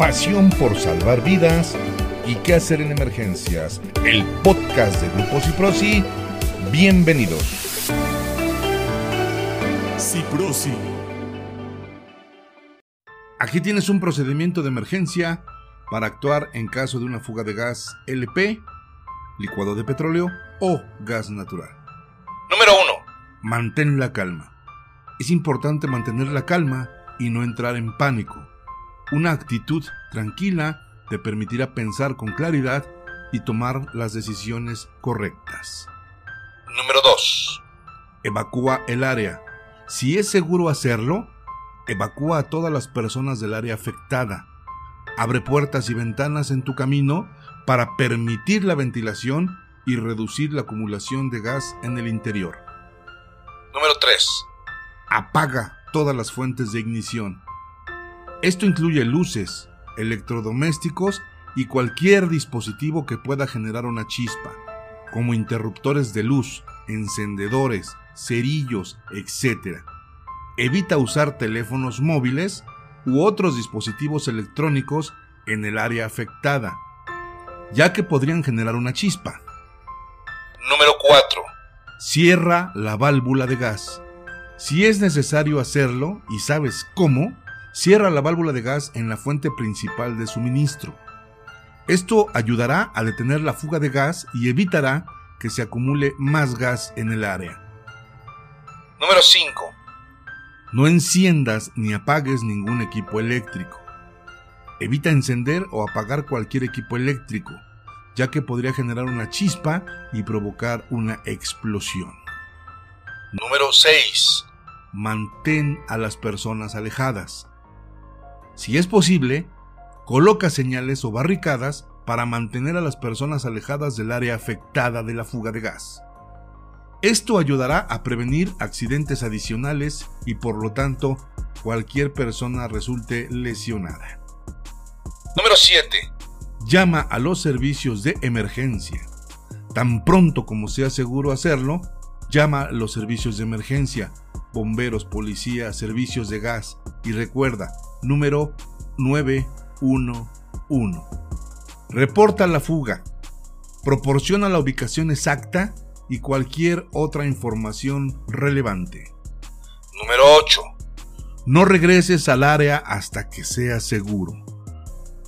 pasión por salvar vidas y qué hacer en emergencias. El podcast de Grupo Ciprosi. Bienvenidos. Ciprosi. Aquí tienes un procedimiento de emergencia para actuar en caso de una fuga de gas LP, licuado de petróleo o gas natural. Número 1. Mantén la calma. Es importante mantener la calma y no entrar en pánico. Una actitud tranquila te permitirá pensar con claridad y tomar las decisiones correctas. Número 2. Evacúa el área. Si es seguro hacerlo, evacúa a todas las personas del área afectada. Abre puertas y ventanas en tu camino para permitir la ventilación y reducir la acumulación de gas en el interior. Número 3. Apaga todas las fuentes de ignición. Esto incluye luces, electrodomésticos y cualquier dispositivo que pueda generar una chispa, como interruptores de luz, encendedores, cerillos, etc. Evita usar teléfonos móviles u otros dispositivos electrónicos en el área afectada, ya que podrían generar una chispa. Número 4. Cierra la válvula de gas. Si es necesario hacerlo y sabes cómo, cierra la válvula de gas en la fuente principal de suministro. Esto ayudará a detener la fuga de gas y evitará que se acumule más gas en el área. Número 5. No enciendas ni apagues ningún equipo eléctrico. Evita encender o apagar cualquier equipo eléctrico, ya que podría generar una chispa y provocar una explosión. Número 6. Mantén a las personas alejadas. Si es posible, coloca señales o barricadas para mantener a las personas alejadas del área afectada de la fuga de gas. Esto ayudará a prevenir accidentes adicionales y por lo tanto cualquier persona resulte lesionada. Número 7. Llama a los servicios de emergencia. Tan pronto como sea seguro hacerlo, llama a los servicios de emergencia, bomberos, policía, servicios de gas y recuerda, número 911. Reporta la fuga. Proporciona la ubicación exacta y cualquier otra información relevante. Número 8. No regreses al área hasta que sea seguro.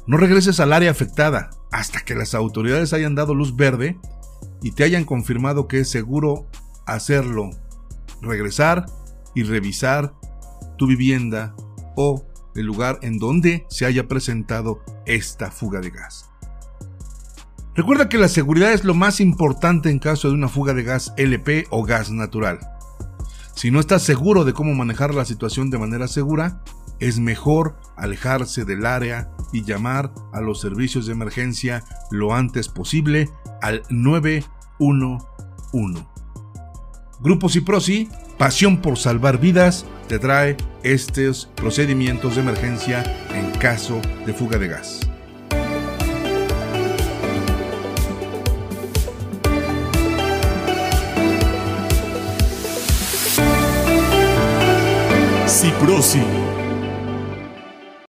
No regreses al área afectada hasta que las autoridades hayan dado luz verde y te hayan confirmado que es seguro hacerlo, regresar y revisar tu vivienda o el lugar en donde se haya presentado esta fuga de gas. Recuerda que la seguridad es lo más importante en caso de una fuga de gas LP o gas natural. Si no estás seguro de cómo manejar la situación de manera segura, es mejor alejarse del área y llamar a los servicios de emergencia lo antes posible al 911. Grupo Ciprosi, pasión por salvar vidas, te trae estos procedimientos de emergencia en caso de fuga de gas. Ciprosi